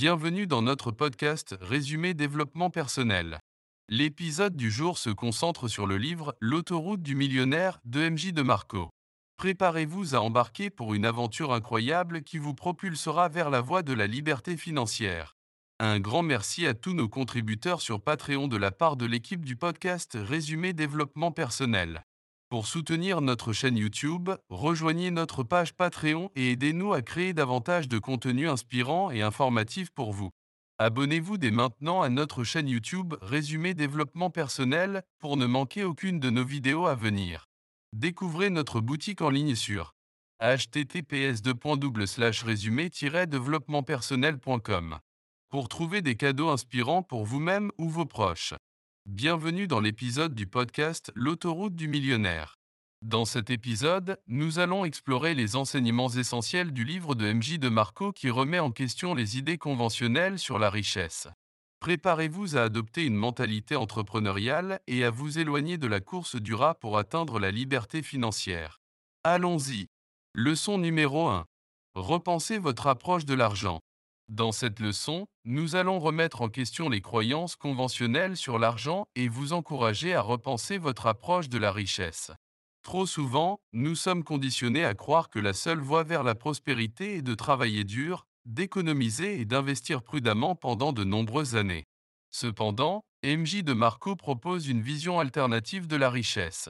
Bienvenue dans notre podcast Résumé développement personnel. L'épisode du jour se concentre sur le livre L'autoroute du millionnaire de MJ de Marco. Préparez-vous à embarquer pour une aventure incroyable qui vous propulsera vers la voie de la liberté financière. Un grand merci à tous nos contributeurs sur Patreon de la part de l'équipe du podcast Résumé développement personnel. Pour soutenir notre chaîne YouTube, rejoignez notre page Patreon et aidez-nous à créer davantage de contenu inspirant et informatif pour vous. Abonnez-vous dès maintenant à notre chaîne YouTube Résumé Développement Personnel pour ne manquer aucune de nos vidéos à venir. Découvrez notre boutique en ligne sur https résumé développementpersonnel.com pour trouver des cadeaux inspirants pour vous-même ou vos proches. Bienvenue dans l'épisode du podcast L'autoroute du millionnaire. Dans cet épisode, nous allons explorer les enseignements essentiels du livre de MJ de Marco qui remet en question les idées conventionnelles sur la richesse. Préparez-vous à adopter une mentalité entrepreneuriale et à vous éloigner de la course du rat pour atteindre la liberté financière. Allons-y. Leçon numéro 1. Repensez votre approche de l'argent. Dans cette leçon, nous allons remettre en question les croyances conventionnelles sur l'argent et vous encourager à repenser votre approche de la richesse. Trop souvent, nous sommes conditionnés à croire que la seule voie vers la prospérité est de travailler dur, d'économiser et d'investir prudemment pendant de nombreuses années. Cependant, MJ de Marco propose une vision alternative de la richesse.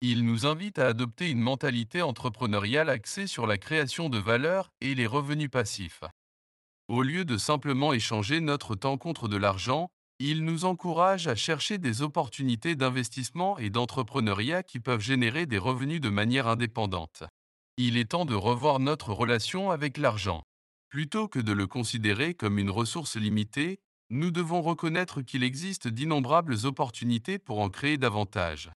Il nous invite à adopter une mentalité entrepreneuriale axée sur la création de valeur et les revenus passifs. Au lieu de simplement échanger notre temps contre de l'argent, il nous encourage à chercher des opportunités d'investissement et d'entrepreneuriat qui peuvent générer des revenus de manière indépendante. Il est temps de revoir notre relation avec l'argent. Plutôt que de le considérer comme une ressource limitée, nous devons reconnaître qu'il existe d'innombrables opportunités pour en créer davantage.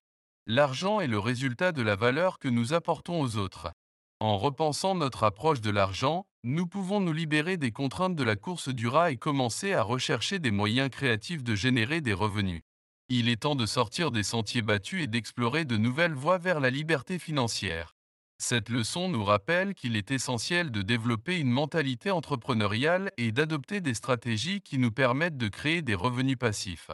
L'argent est le résultat de la valeur que nous apportons aux autres. En repensant notre approche de l'argent, nous pouvons nous libérer des contraintes de la course du rat et commencer à rechercher des moyens créatifs de générer des revenus. Il est temps de sortir des sentiers battus et d'explorer de nouvelles voies vers la liberté financière. Cette leçon nous rappelle qu'il est essentiel de développer une mentalité entrepreneuriale et d'adopter des stratégies qui nous permettent de créer des revenus passifs.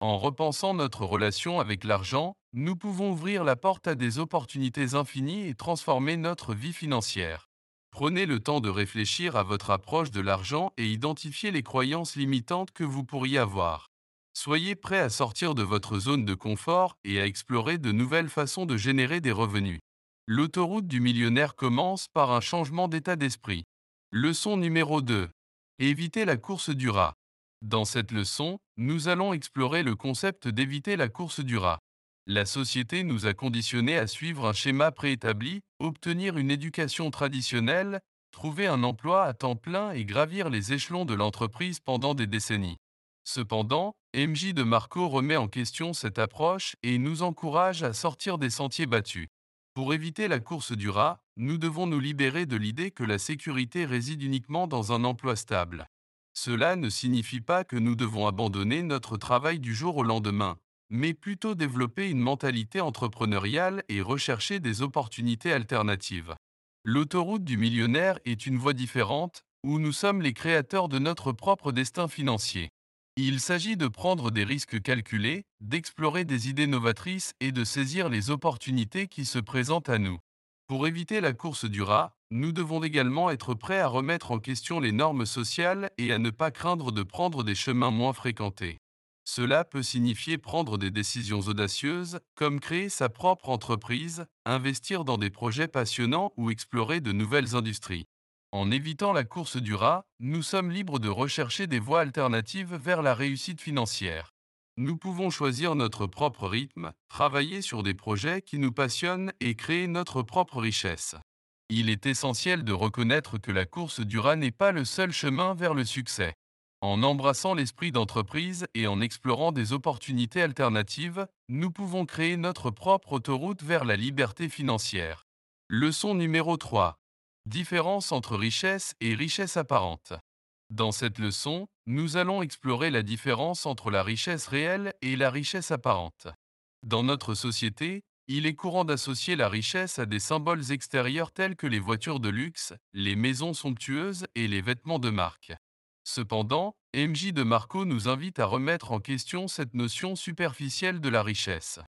En repensant notre relation avec l'argent, nous pouvons ouvrir la porte à des opportunités infinies et transformer notre vie financière. Prenez le temps de réfléchir à votre approche de l'argent et identifier les croyances limitantes que vous pourriez avoir. Soyez prêt à sortir de votre zone de confort et à explorer de nouvelles façons de générer des revenus. L'autoroute du millionnaire commence par un changement d'état d'esprit. Leçon numéro 2. Évitez la course du rat. Dans cette leçon, nous allons explorer le concept d'éviter la course du rat. La société nous a conditionnés à suivre un schéma préétabli, obtenir une éducation traditionnelle, trouver un emploi à temps plein et gravir les échelons de l'entreprise pendant des décennies. Cependant, MJ de Marco remet en question cette approche et nous encourage à sortir des sentiers battus. Pour éviter la course du rat, nous devons nous libérer de l'idée que la sécurité réside uniquement dans un emploi stable. Cela ne signifie pas que nous devons abandonner notre travail du jour au lendemain, mais plutôt développer une mentalité entrepreneuriale et rechercher des opportunités alternatives. L'autoroute du millionnaire est une voie différente, où nous sommes les créateurs de notre propre destin financier. Il s'agit de prendre des risques calculés, d'explorer des idées novatrices et de saisir les opportunités qui se présentent à nous. Pour éviter la course du rat, nous devons également être prêts à remettre en question les normes sociales et à ne pas craindre de prendre des chemins moins fréquentés. Cela peut signifier prendre des décisions audacieuses, comme créer sa propre entreprise, investir dans des projets passionnants ou explorer de nouvelles industries. En évitant la course du rat, nous sommes libres de rechercher des voies alternatives vers la réussite financière. Nous pouvons choisir notre propre rythme, travailler sur des projets qui nous passionnent et créer notre propre richesse. Il est essentiel de reconnaître que la course du rat n'est pas le seul chemin vers le succès. En embrassant l'esprit d'entreprise et en explorant des opportunités alternatives, nous pouvons créer notre propre autoroute vers la liberté financière. Leçon numéro 3. Différence entre richesse et richesse apparente. Dans cette leçon, nous allons explorer la différence entre la richesse réelle et la richesse apparente. Dans notre société, il est courant d'associer la richesse à des symboles extérieurs tels que les voitures de luxe, les maisons somptueuses et les vêtements de marque. Cependant, MJ de Marco nous invite à remettre en question cette notion superficielle de la richesse.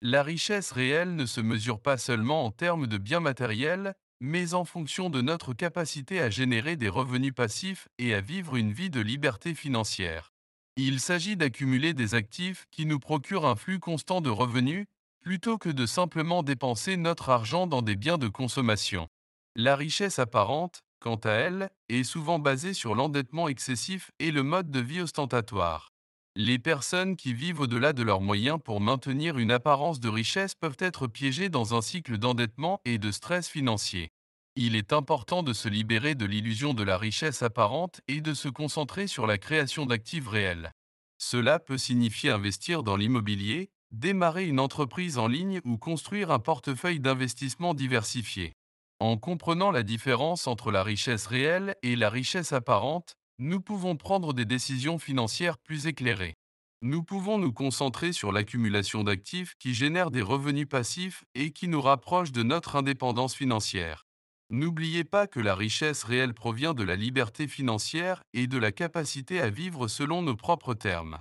La richesse réelle ne se mesure pas seulement en termes de biens matériels, mais en fonction de notre capacité à générer des revenus passifs et à vivre une vie de liberté financière. Il s'agit d'accumuler des actifs qui nous procurent un flux constant de revenus, plutôt que de simplement dépenser notre argent dans des biens de consommation. La richesse apparente, quant à elle, est souvent basée sur l'endettement excessif et le mode de vie ostentatoire. Les personnes qui vivent au-delà de leurs moyens pour maintenir une apparence de richesse peuvent être piégées dans un cycle d'endettement et de stress financier. Il est important de se libérer de l'illusion de la richesse apparente et de se concentrer sur la création d'actifs réels. Cela peut signifier investir dans l'immobilier, démarrer une entreprise en ligne ou construire un portefeuille d'investissement diversifié. En comprenant la différence entre la richesse réelle et la richesse apparente, nous pouvons prendre des décisions financières plus éclairées. Nous pouvons nous concentrer sur l'accumulation d'actifs qui génèrent des revenus passifs et qui nous rapprochent de notre indépendance financière. N'oubliez pas que la richesse réelle provient de la liberté financière et de la capacité à vivre selon nos propres termes.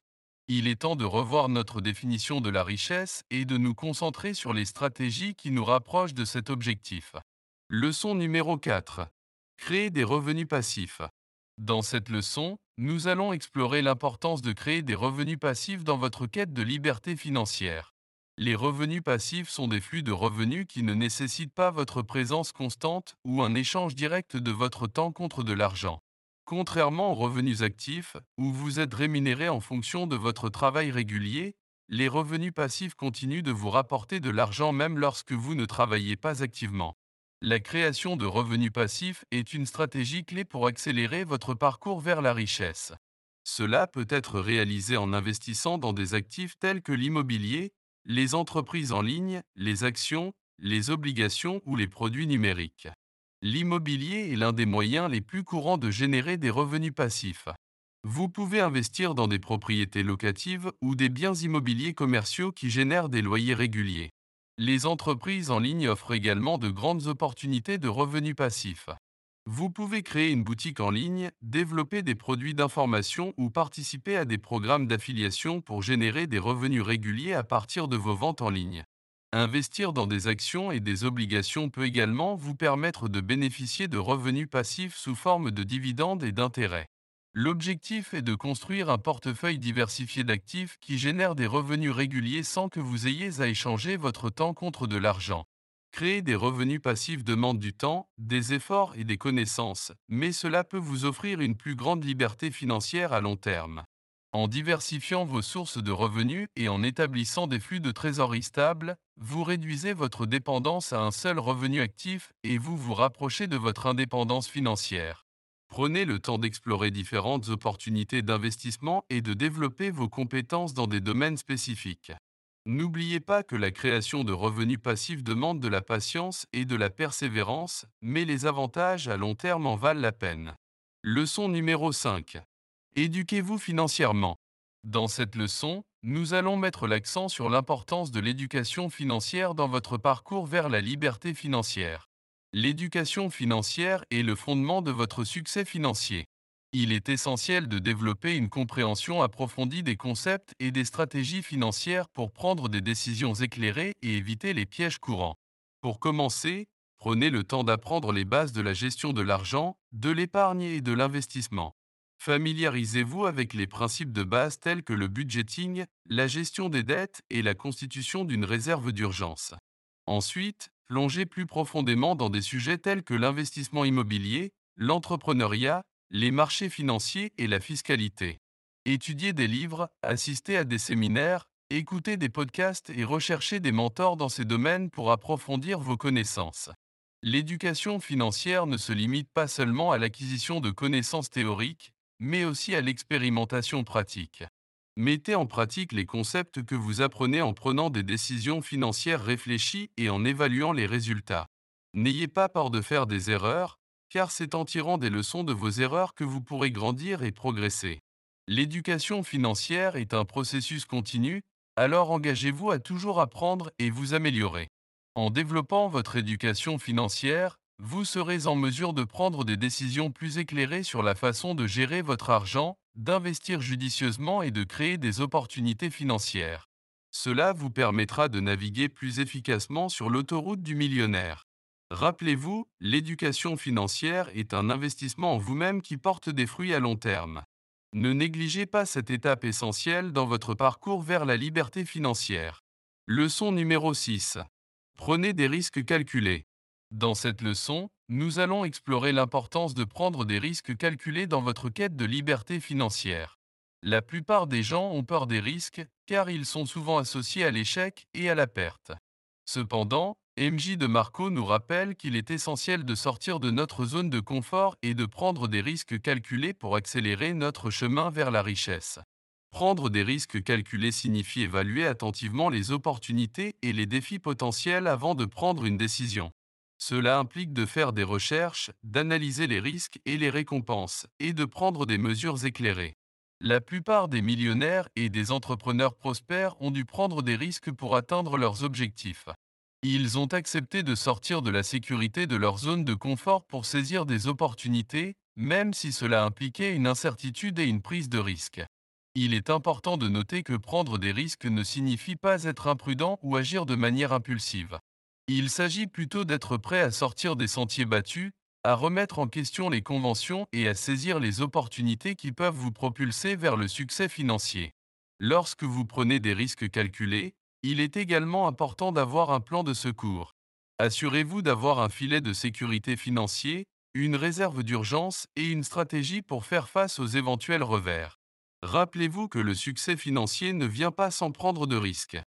Il est temps de revoir notre définition de la richesse et de nous concentrer sur les stratégies qui nous rapprochent de cet objectif. Leçon numéro 4. Créer des revenus passifs. Dans cette leçon, nous allons explorer l'importance de créer des revenus passifs dans votre quête de liberté financière. Les revenus passifs sont des flux de revenus qui ne nécessitent pas votre présence constante ou un échange direct de votre temps contre de l'argent. Contrairement aux revenus actifs, où vous êtes rémunéré en fonction de votre travail régulier, les revenus passifs continuent de vous rapporter de l'argent même lorsque vous ne travaillez pas activement. La création de revenus passifs est une stratégie clé pour accélérer votre parcours vers la richesse. Cela peut être réalisé en investissant dans des actifs tels que l'immobilier, les entreprises en ligne, les actions, les obligations ou les produits numériques. L'immobilier est l'un des moyens les plus courants de générer des revenus passifs. Vous pouvez investir dans des propriétés locatives ou des biens immobiliers commerciaux qui génèrent des loyers réguliers. Les entreprises en ligne offrent également de grandes opportunités de revenus passifs. Vous pouvez créer une boutique en ligne, développer des produits d'information ou participer à des programmes d'affiliation pour générer des revenus réguliers à partir de vos ventes en ligne. Investir dans des actions et des obligations peut également vous permettre de bénéficier de revenus passifs sous forme de dividendes et d'intérêts. L'objectif est de construire un portefeuille diversifié d'actifs qui génère des revenus réguliers sans que vous ayez à échanger votre temps contre de l'argent. Créer des revenus passifs demande du temps, des efforts et des connaissances, mais cela peut vous offrir une plus grande liberté financière à long terme. En diversifiant vos sources de revenus et en établissant des flux de trésorerie stables, vous réduisez votre dépendance à un seul revenu actif et vous vous rapprochez de votre indépendance financière. Prenez le temps d'explorer différentes opportunités d'investissement et de développer vos compétences dans des domaines spécifiques. N'oubliez pas que la création de revenus passifs demande de la patience et de la persévérance, mais les avantages à long terme en valent la peine. Leçon numéro 5. Éduquez-vous financièrement. Dans cette leçon, nous allons mettre l'accent sur l'importance de l'éducation financière dans votre parcours vers la liberté financière. L'éducation financière est le fondement de votre succès financier. Il est essentiel de développer une compréhension approfondie des concepts et des stratégies financières pour prendre des décisions éclairées et éviter les pièges courants. Pour commencer, prenez le temps d'apprendre les bases de la gestion de l'argent, de l'épargne et de l'investissement. Familiarisez-vous avec les principes de base tels que le budgeting, la gestion des dettes et la constitution d'une réserve d'urgence. Ensuite, plongez plus profondément dans des sujets tels que l'investissement immobilier, l'entrepreneuriat, les marchés financiers et la fiscalité. Étudiez des livres, assistez à des séminaires, écoutez des podcasts et recherchez des mentors dans ces domaines pour approfondir vos connaissances. L'éducation financière ne se limite pas seulement à l'acquisition de connaissances théoriques, mais aussi à l'expérimentation pratique. Mettez en pratique les concepts que vous apprenez en prenant des décisions financières réfléchies et en évaluant les résultats. N'ayez pas peur de faire des erreurs, car c'est en tirant des leçons de vos erreurs que vous pourrez grandir et progresser. L'éducation financière est un processus continu, alors engagez-vous à toujours apprendre et vous améliorer. En développant votre éducation financière, vous serez en mesure de prendre des décisions plus éclairées sur la façon de gérer votre argent, d'investir judicieusement et de créer des opportunités financières. Cela vous permettra de naviguer plus efficacement sur l'autoroute du millionnaire. Rappelez-vous, l'éducation financière est un investissement en vous-même qui porte des fruits à long terme. Ne négligez pas cette étape essentielle dans votre parcours vers la liberté financière. Leçon numéro 6. Prenez des risques calculés. Dans cette leçon, nous allons explorer l'importance de prendre des risques calculés dans votre quête de liberté financière. La plupart des gens ont peur des risques, car ils sont souvent associés à l'échec et à la perte. Cependant, MJ de Marco nous rappelle qu'il est essentiel de sortir de notre zone de confort et de prendre des risques calculés pour accélérer notre chemin vers la richesse. Prendre des risques calculés signifie évaluer attentivement les opportunités et les défis potentiels avant de prendre une décision. Cela implique de faire des recherches, d'analyser les risques et les récompenses, et de prendre des mesures éclairées. La plupart des millionnaires et des entrepreneurs prospères ont dû prendre des risques pour atteindre leurs objectifs. Ils ont accepté de sortir de la sécurité de leur zone de confort pour saisir des opportunités, même si cela impliquait une incertitude et une prise de risque. Il est important de noter que prendre des risques ne signifie pas être imprudent ou agir de manière impulsive. Il s'agit plutôt d'être prêt à sortir des sentiers battus, à remettre en question les conventions et à saisir les opportunités qui peuvent vous propulser vers le succès financier. Lorsque vous prenez des risques calculés, il est également important d'avoir un plan de secours. Assurez-vous d'avoir un filet de sécurité financier, une réserve d'urgence et une stratégie pour faire face aux éventuels revers. Rappelez-vous que le succès financier ne vient pas sans prendre de risques.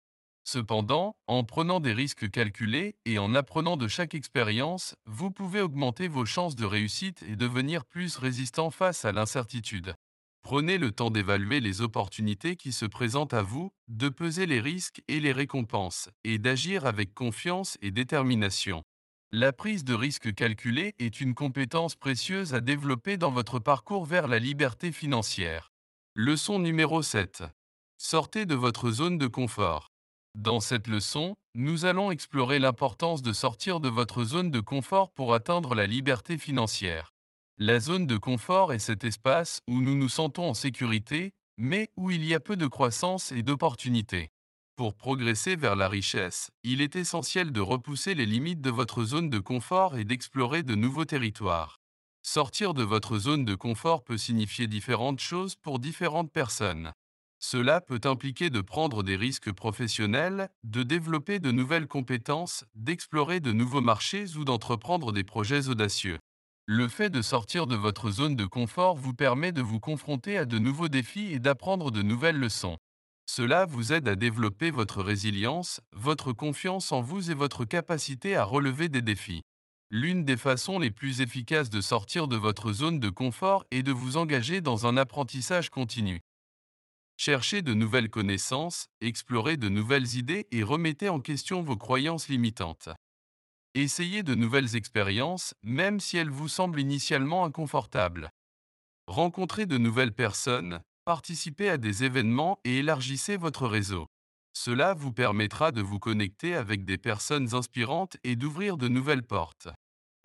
Cependant, en prenant des risques calculés et en apprenant de chaque expérience, vous pouvez augmenter vos chances de réussite et devenir plus résistant face à l'incertitude. Prenez le temps d'évaluer les opportunités qui se présentent à vous, de peser les risques et les récompenses, et d'agir avec confiance et détermination. La prise de risque calculée est une compétence précieuse à développer dans votre parcours vers la liberté financière. Leçon numéro 7. Sortez de votre zone de confort. Dans cette leçon, nous allons explorer l'importance de sortir de votre zone de confort pour atteindre la liberté financière. La zone de confort est cet espace où nous nous sentons en sécurité, mais où il y a peu de croissance et d'opportunités. Pour progresser vers la richesse, il est essentiel de repousser les limites de votre zone de confort et d'explorer de nouveaux territoires. Sortir de votre zone de confort peut signifier différentes choses pour différentes personnes. Cela peut impliquer de prendre des risques professionnels, de développer de nouvelles compétences, d'explorer de nouveaux marchés ou d'entreprendre des projets audacieux. Le fait de sortir de votre zone de confort vous permet de vous confronter à de nouveaux défis et d'apprendre de nouvelles leçons. Cela vous aide à développer votre résilience, votre confiance en vous et votre capacité à relever des défis. L'une des façons les plus efficaces de sortir de votre zone de confort est de vous engager dans un apprentissage continu. Cherchez de nouvelles connaissances, explorez de nouvelles idées et remettez en question vos croyances limitantes. Essayez de nouvelles expériences, même si elles vous semblent initialement inconfortables. Rencontrez de nouvelles personnes, participez à des événements et élargissez votre réseau. Cela vous permettra de vous connecter avec des personnes inspirantes et d'ouvrir de nouvelles portes.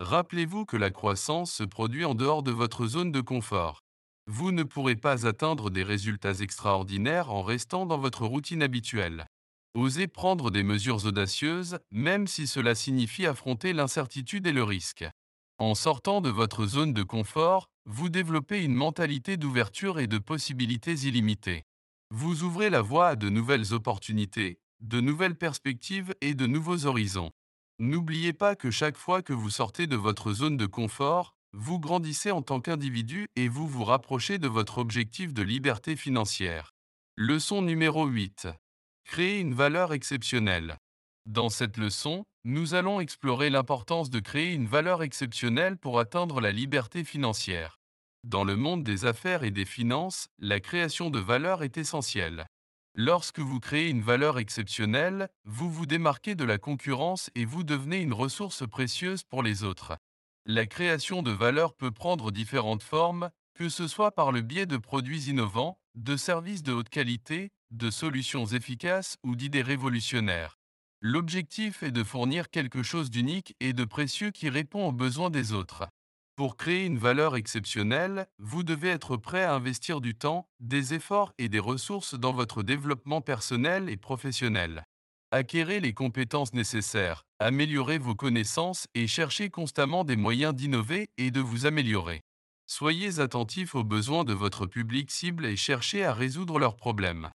Rappelez-vous que la croissance se produit en dehors de votre zone de confort. Vous ne pourrez pas atteindre des résultats extraordinaires en restant dans votre routine habituelle. Osez prendre des mesures audacieuses, même si cela signifie affronter l'incertitude et le risque. En sortant de votre zone de confort, vous développez une mentalité d'ouverture et de possibilités illimitées. Vous ouvrez la voie à de nouvelles opportunités, de nouvelles perspectives et de nouveaux horizons. N'oubliez pas que chaque fois que vous sortez de votre zone de confort, vous grandissez en tant qu'individu et vous vous rapprochez de votre objectif de liberté financière. Leçon numéro 8. Créer une valeur exceptionnelle. Dans cette leçon, nous allons explorer l'importance de créer une valeur exceptionnelle pour atteindre la liberté financière. Dans le monde des affaires et des finances, la création de valeur est essentielle. Lorsque vous créez une valeur exceptionnelle, vous vous démarquez de la concurrence et vous devenez une ressource précieuse pour les autres. La création de valeur peut prendre différentes formes, que ce soit par le biais de produits innovants, de services de haute qualité, de solutions efficaces ou d'idées révolutionnaires. L'objectif est de fournir quelque chose d'unique et de précieux qui répond aux besoins des autres. Pour créer une valeur exceptionnelle, vous devez être prêt à investir du temps, des efforts et des ressources dans votre développement personnel et professionnel. Acquérez les compétences nécessaires, améliorez vos connaissances et cherchez constamment des moyens d'innover et de vous améliorer. Soyez attentif aux besoins de votre public cible et cherchez à résoudre leurs problèmes.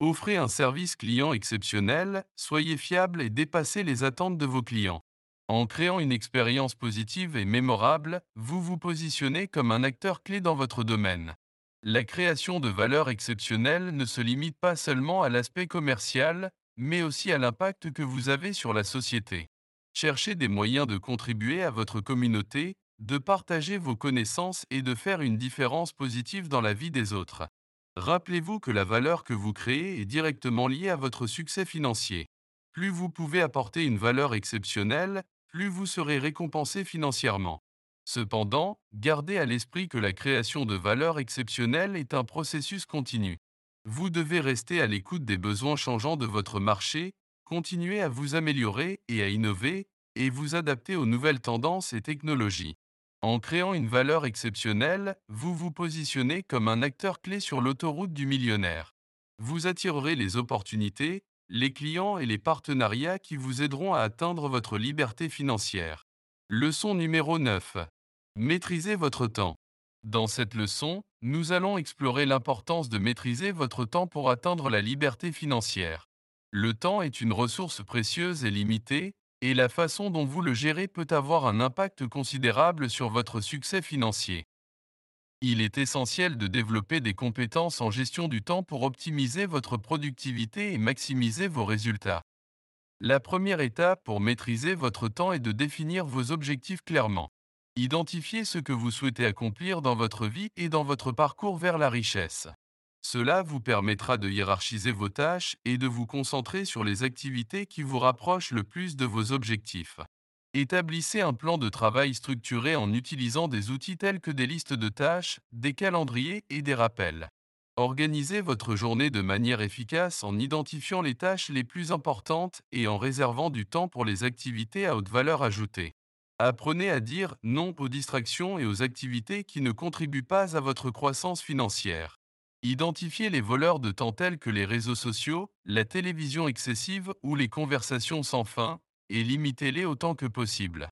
Offrez un service client exceptionnel, soyez fiable et dépassez les attentes de vos clients. En créant une expérience positive et mémorable, vous vous positionnez comme un acteur clé dans votre domaine. La création de valeur exceptionnelle ne se limite pas seulement à l'aspect commercial, mais aussi à l'impact que vous avez sur la société. Cherchez des moyens de contribuer à votre communauté, de partager vos connaissances et de faire une différence positive dans la vie des autres. Rappelez-vous que la valeur que vous créez est directement liée à votre succès financier. Plus vous pouvez apporter une valeur exceptionnelle, plus vous serez récompensé financièrement. Cependant, gardez à l'esprit que la création de valeur exceptionnelle est un processus continu. Vous devez rester à l'écoute des besoins changeants de votre marché, continuer à vous améliorer et à innover, et vous adapter aux nouvelles tendances et technologies. En créant une valeur exceptionnelle, vous vous positionnez comme un acteur clé sur l'autoroute du millionnaire. Vous attirerez les opportunités, les clients et les partenariats qui vous aideront à atteindre votre liberté financière. Leçon numéro 9. Maîtrisez votre temps. Dans cette leçon, nous allons explorer l'importance de maîtriser votre temps pour atteindre la liberté financière. Le temps est une ressource précieuse et limitée, et la façon dont vous le gérez peut avoir un impact considérable sur votre succès financier. Il est essentiel de développer des compétences en gestion du temps pour optimiser votre productivité et maximiser vos résultats. La première étape pour maîtriser votre temps est de définir vos objectifs clairement. Identifiez ce que vous souhaitez accomplir dans votre vie et dans votre parcours vers la richesse. Cela vous permettra de hiérarchiser vos tâches et de vous concentrer sur les activités qui vous rapprochent le plus de vos objectifs. Établissez un plan de travail structuré en utilisant des outils tels que des listes de tâches, des calendriers et des rappels. Organisez votre journée de manière efficace en identifiant les tâches les plus importantes et en réservant du temps pour les activités à haute valeur ajoutée. Apprenez à dire non aux distractions et aux activités qui ne contribuent pas à votre croissance financière. Identifiez les voleurs de temps tels que les réseaux sociaux, la télévision excessive ou les conversations sans fin, et limitez-les autant que possible.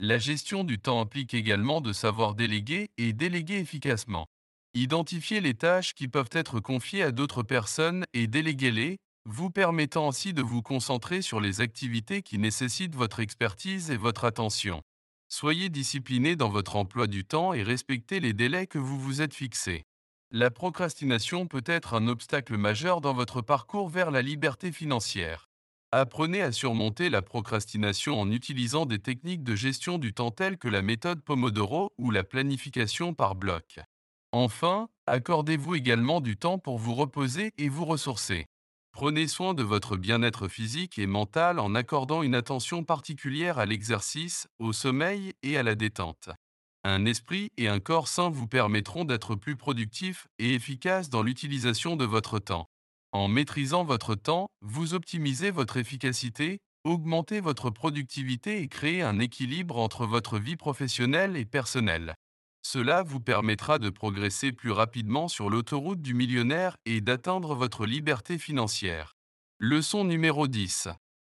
La gestion du temps implique également de savoir déléguer et déléguer efficacement. Identifiez les tâches qui peuvent être confiées à d'autres personnes et déléguez-les, vous permettant ainsi de vous concentrer sur les activités qui nécessitent votre expertise et votre attention. Soyez discipliné dans votre emploi du temps et respectez les délais que vous vous êtes fixés. La procrastination peut être un obstacle majeur dans votre parcours vers la liberté financière. Apprenez à surmonter la procrastination en utilisant des techniques de gestion du temps telles que la méthode Pomodoro ou la planification par bloc. Enfin, accordez-vous également du temps pour vous reposer et vous ressourcer. Prenez soin de votre bien-être physique et mental en accordant une attention particulière à l'exercice, au sommeil et à la détente. Un esprit et un corps sains vous permettront d'être plus productifs et efficaces dans l'utilisation de votre temps. En maîtrisant votre temps, vous optimisez votre efficacité, augmentez votre productivité et créez un équilibre entre votre vie professionnelle et personnelle. Cela vous permettra de progresser plus rapidement sur l'autoroute du millionnaire et d'atteindre votre liberté financière. Leçon numéro 10.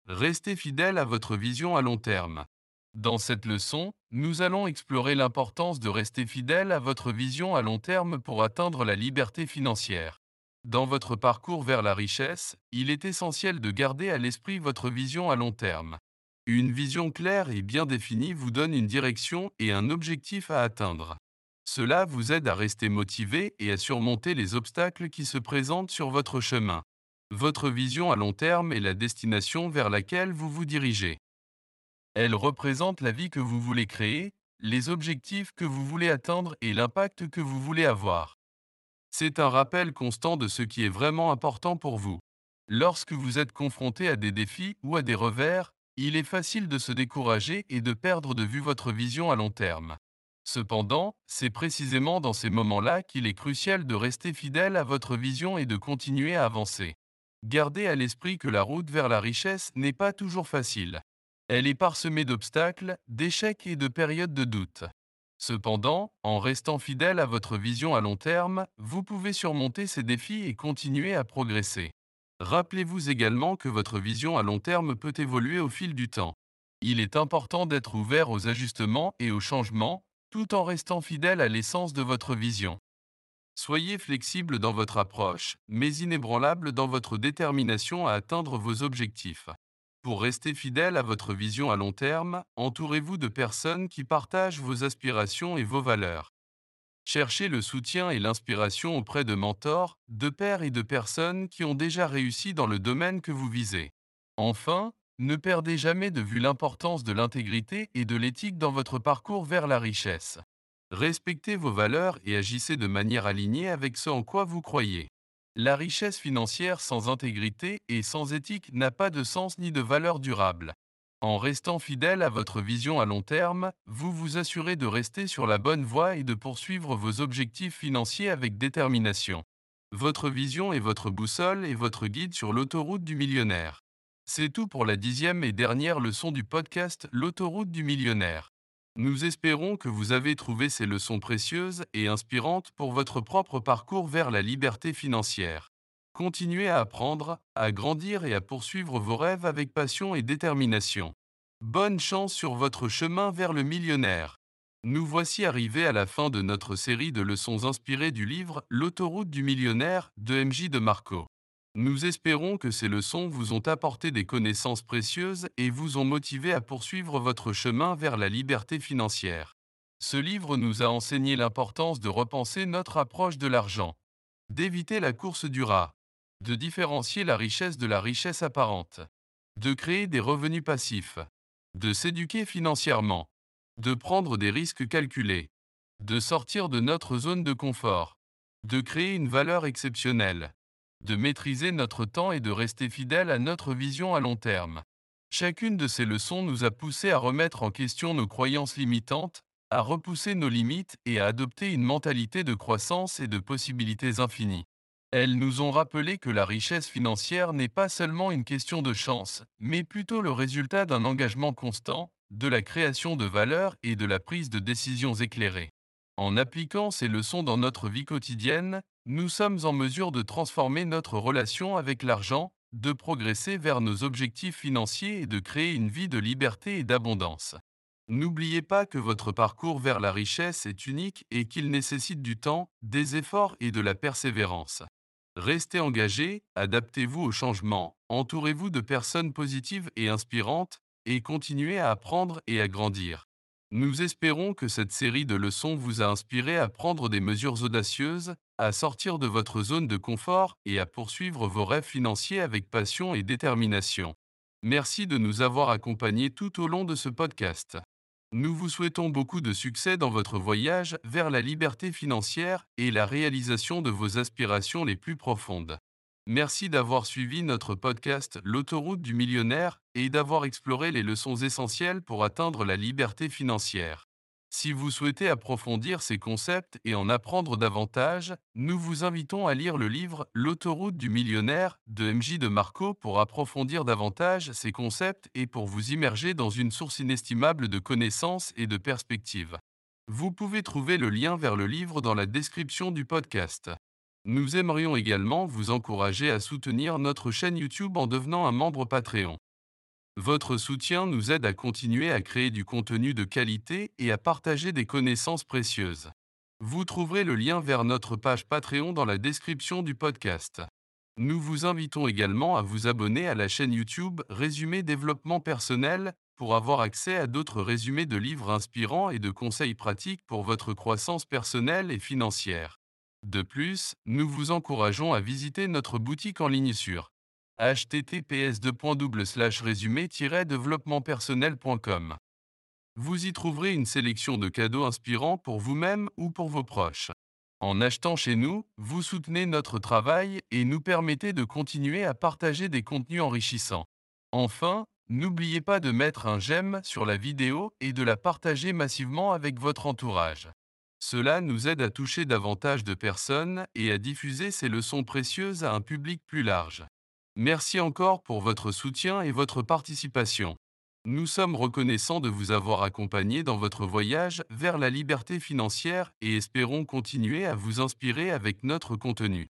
Restez fidèle à votre vision à long terme. Dans cette leçon, nous allons explorer l'importance de rester fidèle à votre vision à long terme pour atteindre la liberté financière. Dans votre parcours vers la richesse, il est essentiel de garder à l'esprit votre vision à long terme. Une vision claire et bien définie vous donne une direction et un objectif à atteindre. Cela vous aide à rester motivé et à surmonter les obstacles qui se présentent sur votre chemin. Votre vision à long terme est la destination vers laquelle vous vous dirigez. Elle représente la vie que vous voulez créer, les objectifs que vous voulez atteindre et l'impact que vous voulez avoir. C'est un rappel constant de ce qui est vraiment important pour vous. Lorsque vous êtes confronté à des défis ou à des revers, il est facile de se décourager et de perdre de vue votre vision à long terme. Cependant, c'est précisément dans ces moments-là qu'il est crucial de rester fidèle à votre vision et de continuer à avancer. Gardez à l'esprit que la route vers la richesse n'est pas toujours facile. Elle est parsemée d'obstacles, d'échecs et de périodes de doute. Cependant, en restant fidèle à votre vision à long terme, vous pouvez surmonter ces défis et continuer à progresser. Rappelez-vous également que votre vision à long terme peut évoluer au fil du temps. Il est important d'être ouvert aux ajustements et aux changements, tout en restant fidèle à l'essence de votre vision. Soyez flexible dans votre approche, mais inébranlable dans votre détermination à atteindre vos objectifs. Pour rester fidèle à votre vision à long terme, entourez-vous de personnes qui partagent vos aspirations et vos valeurs. Cherchez le soutien et l'inspiration auprès de mentors, de pairs et de personnes qui ont déjà réussi dans le domaine que vous visez. Enfin, ne perdez jamais de vue l'importance de l'intégrité et de l'éthique dans votre parcours vers la richesse. Respectez vos valeurs et agissez de manière alignée avec ce en quoi vous croyez. La richesse financière sans intégrité et sans éthique n'a pas de sens ni de valeur durable. En restant fidèle à votre vision à long terme, vous vous assurez de rester sur la bonne voie et de poursuivre vos objectifs financiers avec détermination. Votre vision est votre boussole et votre guide sur l'autoroute du millionnaire. C'est tout pour la dixième et dernière leçon du podcast L'autoroute du millionnaire. Nous espérons que vous avez trouvé ces leçons précieuses et inspirantes pour votre propre parcours vers la liberté financière. Continuez à apprendre, à grandir et à poursuivre vos rêves avec passion et détermination. Bonne chance sur votre chemin vers le millionnaire. Nous voici arrivés à la fin de notre série de leçons inspirées du livre L'autoroute du millionnaire de MJ de Marco. Nous espérons que ces leçons vous ont apporté des connaissances précieuses et vous ont motivé à poursuivre votre chemin vers la liberté financière. Ce livre nous a enseigné l'importance de repenser notre approche de l'argent, d'éviter la course du rat, de différencier la richesse de la richesse apparente, de créer des revenus passifs, de s'éduquer financièrement, de prendre des risques calculés, de sortir de notre zone de confort, de créer une valeur exceptionnelle de maîtriser notre temps et de rester fidèle à notre vision à long terme. Chacune de ces leçons nous a poussé à remettre en question nos croyances limitantes, à repousser nos limites et à adopter une mentalité de croissance et de possibilités infinies. Elles nous ont rappelé que la richesse financière n'est pas seulement une question de chance, mais plutôt le résultat d'un engagement constant, de la création de valeur et de la prise de décisions éclairées. En appliquant ces leçons dans notre vie quotidienne, nous sommes en mesure de transformer notre relation avec l'argent, de progresser vers nos objectifs financiers et de créer une vie de liberté et d'abondance. N'oubliez pas que votre parcours vers la richesse est unique et qu'il nécessite du temps, des efforts et de la persévérance. Restez engagé, adaptez-vous au changement, entourez-vous de personnes positives et inspirantes, et continuez à apprendre et à grandir. Nous espérons que cette série de leçons vous a inspiré à prendre des mesures audacieuses, à sortir de votre zone de confort et à poursuivre vos rêves financiers avec passion et détermination. Merci de nous avoir accompagnés tout au long de ce podcast. Nous vous souhaitons beaucoup de succès dans votre voyage vers la liberté financière et la réalisation de vos aspirations les plus profondes. Merci d'avoir suivi notre podcast L'autoroute du millionnaire et d'avoir exploré les leçons essentielles pour atteindre la liberté financière. Si vous souhaitez approfondir ces concepts et en apprendre davantage, nous vous invitons à lire le livre L'autoroute du millionnaire de MJ de Marco pour approfondir davantage ces concepts et pour vous immerger dans une source inestimable de connaissances et de perspectives. Vous pouvez trouver le lien vers le livre dans la description du podcast. Nous aimerions également vous encourager à soutenir notre chaîne YouTube en devenant un membre Patreon. Votre soutien nous aide à continuer à créer du contenu de qualité et à partager des connaissances précieuses. Vous trouverez le lien vers notre page Patreon dans la description du podcast. Nous vous invitons également à vous abonner à la chaîne YouTube Résumé Développement Personnel pour avoir accès à d'autres résumés de livres inspirants et de conseils pratiques pour votre croissance personnelle et financière. De plus, nous vous encourageons à visiter notre boutique en ligne sur https résumé développementpersonnel.com. Vous y trouverez une sélection de cadeaux inspirants pour vous-même ou pour vos proches. En achetant chez nous, vous soutenez notre travail et nous permettez de continuer à partager des contenus enrichissants. Enfin, n'oubliez pas de mettre un j'aime sur la vidéo et de la partager massivement avec votre entourage. Cela nous aide à toucher davantage de personnes et à diffuser ces leçons précieuses à un public plus large. Merci encore pour votre soutien et votre participation. Nous sommes reconnaissants de vous avoir accompagné dans votre voyage vers la liberté financière et espérons continuer à vous inspirer avec notre contenu.